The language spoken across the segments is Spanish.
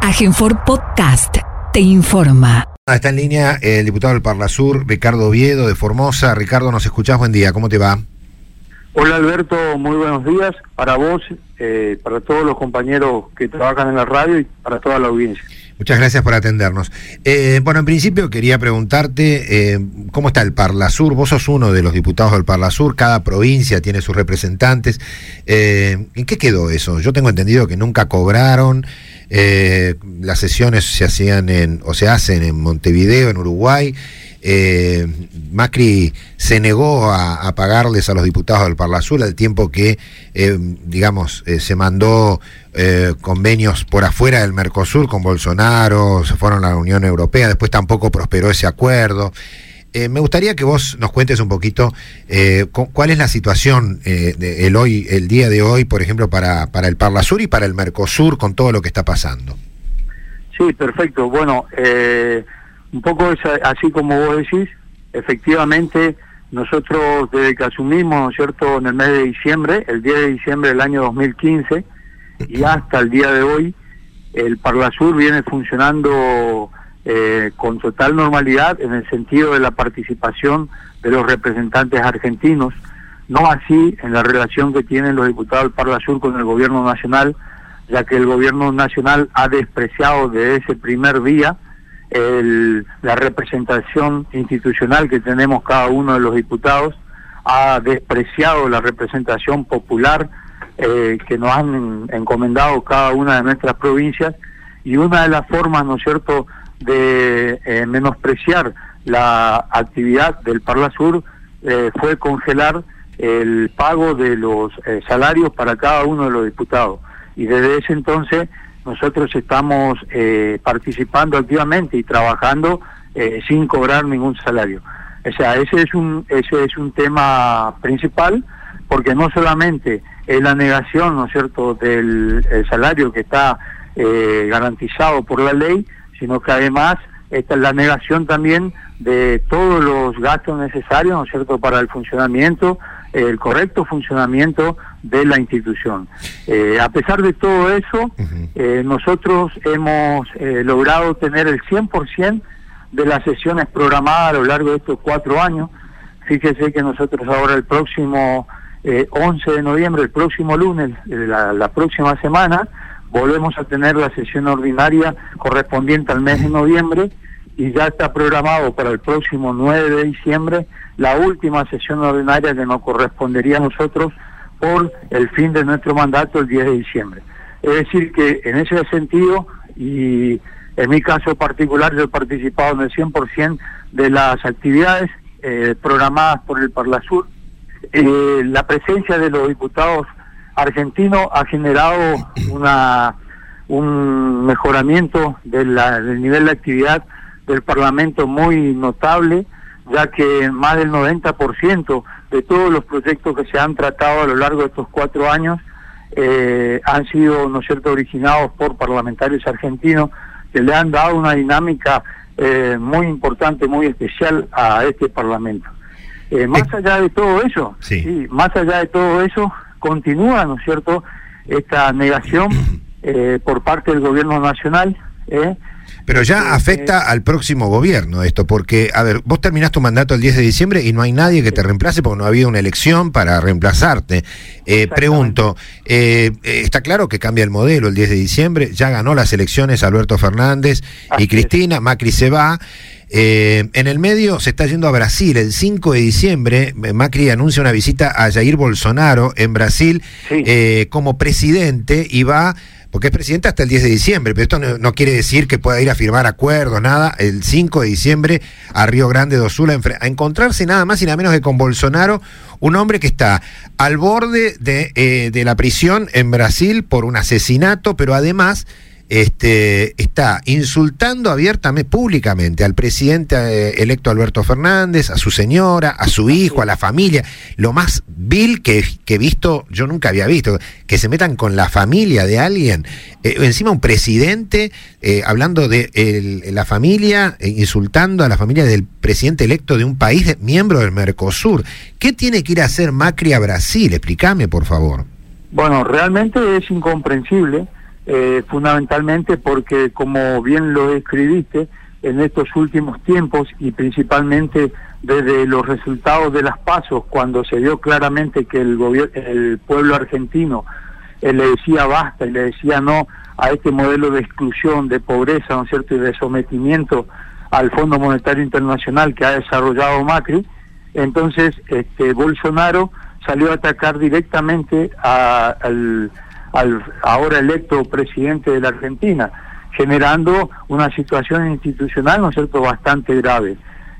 Agenfor Podcast te informa. Ah, Está en línea el diputado del Parla Sur, Ricardo Oviedo, de Formosa. Ricardo, ¿nos escuchás? Buen día, ¿cómo te va? Hola Alberto, muy buenos días para vos, eh, para todos los compañeros que trabajan en la radio y para toda la audiencia. Muchas gracias por atendernos. Eh, bueno, en principio quería preguntarte eh, cómo está el Parla Sur. Vos sos uno de los diputados del Parla Sur, cada provincia tiene sus representantes. Eh, ¿En qué quedó eso? Yo tengo entendido que nunca cobraron. Eh, las sesiones se hacían en, o se hacen en Montevideo, en Uruguay. Eh, Macri se negó a, pagarles a los diputados del Parla Sur al tiempo que, eh, digamos, eh, se mandó convenios por afuera del Mercosur con Bolsonaro, se fueron a la Unión Europea, después tampoco prosperó ese acuerdo. Eh, me gustaría que vos nos cuentes un poquito eh, cu- cuál es la situación eh, de- el hoy, el día de hoy, por ejemplo, para, para el Parla Sur y para el Mercosur con todo lo que está pasando. Sí, perfecto. Bueno, eh, un poco así como vos decís, efectivamente nosotros desde que asumimos, ¿no es cierto?, en el mes de diciembre, el 10 de diciembre del año 2015 y hasta el día de hoy, el Parlasur viene funcionando eh, con total normalidad en el sentido de la participación de los representantes argentinos, no así en la relación que tienen los diputados del Parlasur con el gobierno nacional, ya que el gobierno nacional ha despreciado desde ese primer día el- la representación institucional que tenemos cada uno de los diputados, ha despreciado la representación popular eh, que nos han en- encomendado cada una de nuestras provincias y una de las formas, ¿no es cierto?, de eh, menospreciar la actividad del Parla Sur eh, fue congelar el pago de los eh, salarios para cada uno de los diputados. Y desde ese entonces nosotros estamos eh, participando activamente y trabajando eh, sin cobrar ningún salario. O sea, ese es un ese es un tema principal porque no solamente es la negación, ¿no es cierto?, del el salario que está garantizado por la ley, sino que además esta es la negación también de todos los gastos necesarios, ¿no es cierto?, para el funcionamiento, el correcto funcionamiento de la institución. Eh, a pesar de todo eso, eh, nosotros hemos eh, logrado tener el 100% de las sesiones programadas a lo largo de estos cuatro años. Fíjese que nosotros ahora el próximo eh, 11 de noviembre, el próximo lunes, la, la próxima semana, volvemos a tener la sesión ordinaria correspondiente al mes de noviembre y ya está programado para el próximo 9 de diciembre la última sesión ordinaria que nos correspondería a nosotros por el fin de nuestro mandato el 10 de diciembre. Es decir, que en ese sentido, y en mi caso particular, yo he participado en el 100% de las actividades eh, programadas por el Parlasur. Eh, la presencia de los diputados argentinos ha generado una un mejoramiento de la- del nivel de actividad del Parlamento muy notable, ya que más del 90% de todos los proyectos que se han tratado a lo largo de estos cuatro años eh, han sido, ¿no es cierto?, originados por parlamentarios argentinos que le han dado una dinámica eh, muy importante, muy especial a este Parlamento. Eh, más allá de todo eso, Sí. más allá de todo eso, continúa, ¿no es cierto?, esta negación eh, por parte del gobierno nacional. ¿eh? Pero ya Eh, afecta al próximo gobierno esto, porque, a ver, vos terminás tu mandato el 10 de diciembre y no hay nadie que te reemplace porque no ha habido una elección para reemplazarte. Eh, pregunto, eh, eh, está claro que cambia el modelo el 10 de diciembre, ya ganó las elecciones Alberto Fernández Así y es. Cristina, Macri se va. Eh, en el medio se está yendo a Brasil. El 5 de diciembre, eh, Macri anuncia una visita a Jair Bolsonaro en Brasil Sí. eh, como presidente y va, porque es presidente hasta el 10 de diciembre, pero esto no, no quiere decir que pueda ir a firmar acuerdos, nada, el 5 de diciembre a Río Grande do Sul a, a encontrarse nada más y nada menos que con Bolsonaro, un hombre que está al borde de, eh, de la prisión en Brasil por un asesinato, pero además este, está insultando abiertamente, públicamente, al presidente eh, electo Alberto Fernández, a su señora, a su hijo, a la familia. Lo más vil que, que he visto, yo nunca había visto, que se metan con la familia de alguien. Eh, encima un presidente eh, hablando de el- la familia, eh, insultando a la familia del presidente electo de un país de- miembro del Mercosur. ¿Qué tiene que ir a hacer Macri a Brasil? Explícame, por favor. Bueno, realmente es incomprensible eh, fundamentalmente porque, como bien lo escribiste, en estos últimos tiempos y principalmente desde los resultados de las pasos, cuando se vio claramente que el, el pueblo argentino eh, le decía basta y le decía no a este modelo de exclusión, de pobreza, ¿no es cierto?, y de sometimiento al Fondo Monetario Internacional que ha desarrollado Macri, entonces este, Bolsonaro salió a atacar directamente al, al ahora electo presidente de la Argentina, generando una situación institucional, ¿no es cierto?, bastante grave.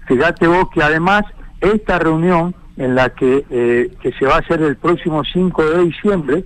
Fíjate vos que además esta reunión en la que, eh, que se va a hacer el próximo 5 de diciembre,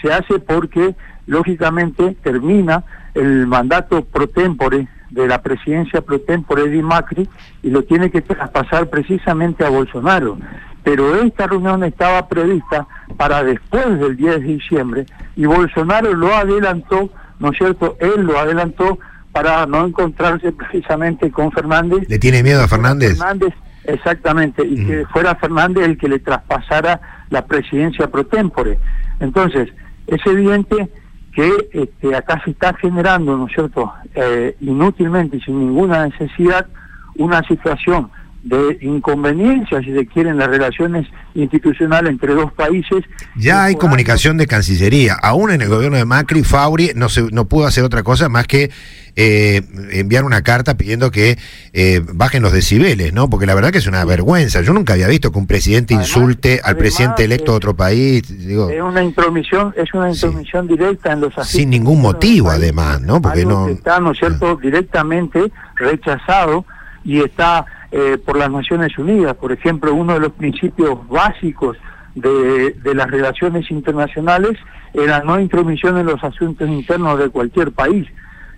se hace porque, lógicamente, termina el mandato pro tempore de la presidencia pro tempore de Macri y lo tiene que traspasar precisamente a Bolsonaro. Pero esta reunión estaba prevista para después del 10 de diciembre y Bolsonaro lo adelantó, ¿no es cierto? Él lo adelantó para no encontrarse precisamente con Fernández. ¿Le tiene miedo a Fernández? Fernández, exactamente, y que fuera Fernández el que le traspasara la presidencia pro tempore. Entonces, es evidente que este, acá se está generando, ¿no es cierto?, eh, inútilmente y sin ninguna necesidad, una situación de inconveniencia, si se quieren, las relaciones institucionales entre dos países. Ya hay comunicación de Cancillería. Aún en el gobierno de Macri, Fauri no, se, no pudo hacer otra cosa más que eh, enviar una carta pidiendo que eh, bajen los decibeles, ¿no? Porque la verdad que es una vergüenza. Yo nunca había visto que un presidente insulte al presidente electo de otro país. Digo, es una intromisión, es una intromisión directa en los Sin ningún motivo, además, ¿no? Porque no. está, ¿no es cierto?, directamente rechazado y está eh, por las Naciones Unidas. Por ejemplo, uno de los principios básicos de, las relaciones internacionales era no intromisión en los asuntos internos de cualquier país.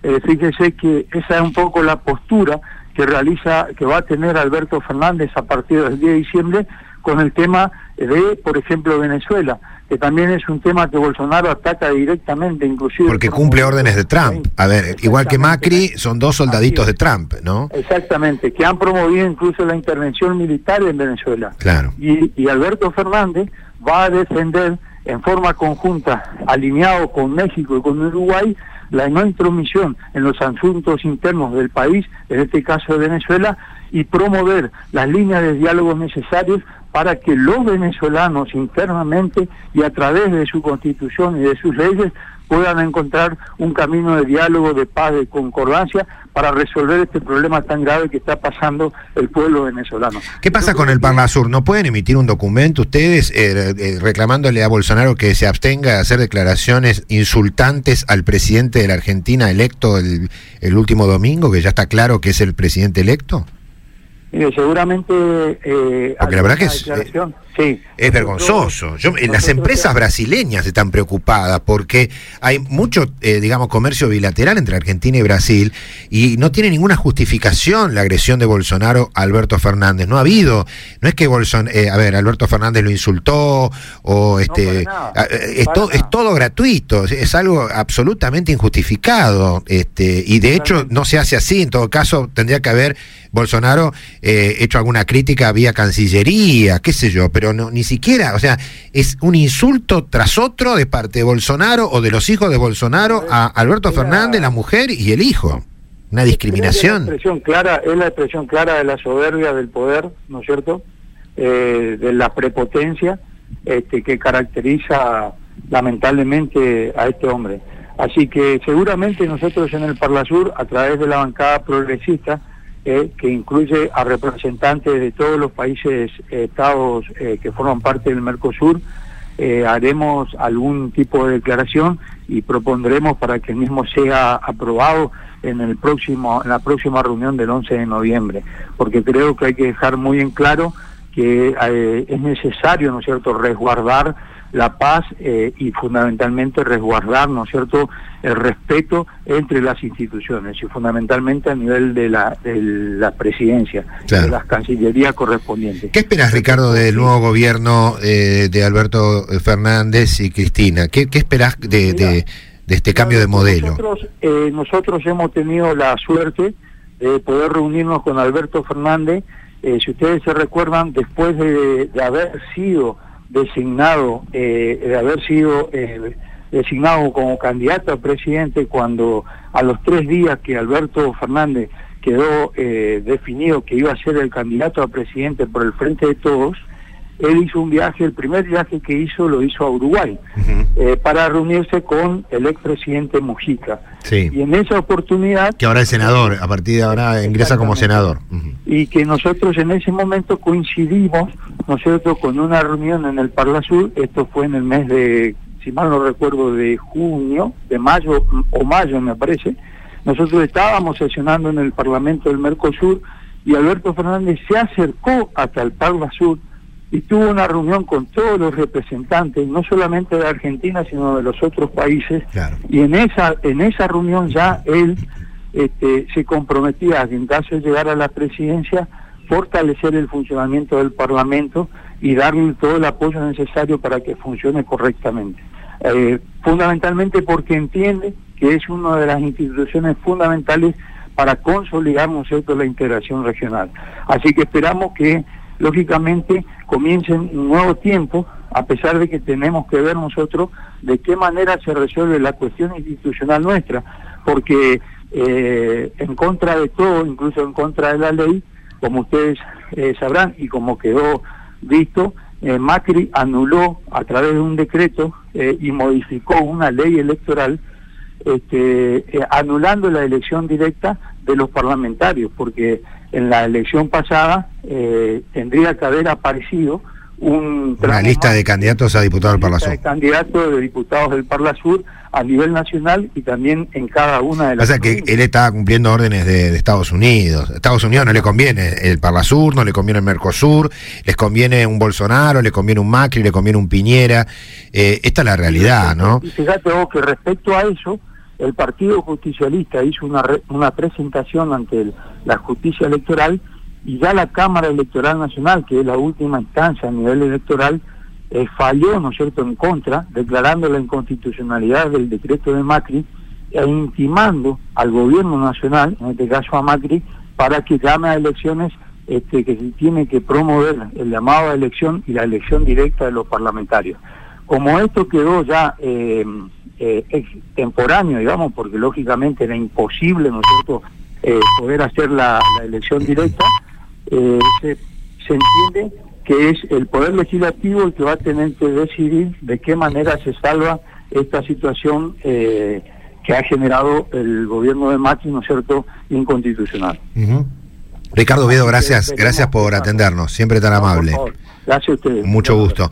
Eh, fíjese que esa es un poco la postura que realiza, que va a tener Alberto Fernández a partir del 10 de diciembre con el tema de, por ejemplo, Venezuela que también es un tema que Bolsonaro ataca directamente, inclusive. Porque cumple órdenes de Trump. A ver, igual que Macri, son dos soldaditos de Trump, ¿no? Exactamente, que han promovido incluso la intervención militar en Venezuela. Claro. Y, y Alberto Fernández va a defender en forma conjunta, alineado con México y con Uruguay, la no intromisión en los asuntos internos del país, en este caso de Venezuela, y promover las líneas de diálogo necesarios para que los venezolanos internamente y a través de su constitución y de sus leyes puedan encontrar un camino de diálogo, de paz, de concordancia para resolver este problema tan grave que está pasando el pueblo venezolano. ¿Qué pasa con el Parlasur? ¿No pueden emitir un documento ustedes eh, eh, reclamándole a Bolsonaro que se abstenga de hacer declaraciones insultantes al presidente de la Argentina electo el, el último domingo, que ya está claro que es el presidente electo? Seguramente... Eh, Porque la verdad que es, eh, es vergonzoso. Yo, las empresas brasileñas están preocupadas porque hay mucho, eh, digamos, comercio bilateral entre Argentina y Brasil y no tiene ninguna justificación la agresión de Bolsonaro a Alberto Fernández. No ha habido, no es que Bolson, eh, a ver, Alberto Fernández lo insultó o este, es, es todo gratuito, es algo absolutamente injustificado este, y de hecho no se hace así. En todo caso, tendría que haber Bolsonaro eh, hecho alguna crítica vía Cancillería, qué sé yo, pero no, ni siquiera, o sea, es un insulto tras otro de parte de Bolsonaro o de los hijos de Bolsonaro a Alberto Fernández, la mujer y el hijo. Una discriminación. Es la expresión clara, es la expresión clara de la soberbia del poder, ¿no es cierto? Eh, de la prepotencia este, que caracteriza lamentablemente a este hombre. Así que seguramente nosotros en el Parlasur, a través de la bancada progresista, eh, que incluye a representantes de todos los países eh, estados eh, que forman parte del Mercosur, haremos algún tipo de declaración y propondremos para que el mismo sea aprobado en el próximo en la próxima reunión del 11 de noviembre, porque creo que hay que dejar muy en claro que es necesario, ¿no es cierto?, resguardar la paz eh, y fundamentalmente resguardar, ¿no es cierto?, el respeto entre las instituciones y fundamentalmente a nivel de la, de la presidencia, de las cancillerías correspondientes. ¿Qué esperas, Ricardo, del nuevo gobierno eh, de Alberto Fernández y Cristina? ¿Qué, qué esperás de, de, este cambio de modelo? Nosotros, eh, nosotros hemos tenido la suerte de poder reunirnos con Alberto Fernández. si ustedes se recuerdan, después de, de haber sido designado, eh, de haber sido eh, designado como candidato a presidente cuando a los tres días que Alberto Fernández quedó eh, definido que iba a ser el candidato a presidente por el Frente de Todos, él hizo un viaje, el primer viaje que hizo lo hizo a Uruguay, eh, para reunirse con el expresidente Mujica. Sí. Y en esa oportunidad... Que ahora es senador, a partir de ahora ingresa como senador. Y que nosotros en ese momento coincidimos, nosotros con una reunión en el Parla Sur, esto fue en el mes de, si mal no recuerdo, de junio, de mayo o mayo me parece, nosotros estábamos sesionando en el Parlamento del Mercosur y Alberto Fernández se acercó hasta el Parla Sur y tuvo una reunión con todos los representantes, no solamente de Argentina, sino de los otros países. Y en esa, en esa reunión ya él este, se comprometía a que en caso de llegar a la presidencia, fortalecer el funcionamiento del Parlamento y darle todo el apoyo necesario para que funcione correctamente. Eh, fundamentalmente porque entiende que es una de las instituciones fundamentales para consolidar, ¿no la integración regional. Así que esperamos que lógicamente comiencen un nuevo tiempo, a pesar de que tenemos que ver nosotros de qué manera se resuelve la cuestión institucional nuestra, porque eh, en contra de todo, incluso en contra de la ley, como ustedes eh, sabrán y como quedó visto, eh, Macri anuló a través de un decreto y modificó una ley electoral este, anulando la elección directa de los parlamentarios, porque en la elección pasada eh, tendría que haber aparecido un una lista de candidatos a diputados del Parla Sur. De candidatos de diputados del Parla Sur a nivel nacional y también en cada una de las. O sea que él estaba cumpliendo órdenes de, Estados Unidos. Estados Unidos no le conviene el Parla Sur, no le conviene el Mercosur, les conviene un Bolsonaro, le conviene un Macri, le conviene un Piñera. Eh, esta es la realidad, ¿no? Y fíjate vos que respecto a eso, el Partido Justicialista hizo una, una presentación ante la justicia electoral y ya la Cámara Electoral Nacional, que es la última instancia a nivel electoral, eh, falló, ¿no es cierto?, en contra, declarando la inconstitucionalidad del decreto de Macri e intimando al gobierno nacional, en este caso a Macri, para que llame a elecciones este, que se tiene que promover el llamado a elección y la elección directa de los parlamentarios. Como esto quedó ya eh, eh, extemporáneo, digamos, porque lógicamente era imposible, ¿no es cierto?, eh, poder hacer la, elección directa, eh, se, entiende que es el Poder Legislativo el que va a tener que decidir de qué manera se salva esta situación eh, que ha generado el gobierno de Macri, ¿no es cierto?, inconstitucional. Ricardo Viedo, gracias, gracias por atendernos, siempre tan amable. Gracias a ustedes. Mucho gusto.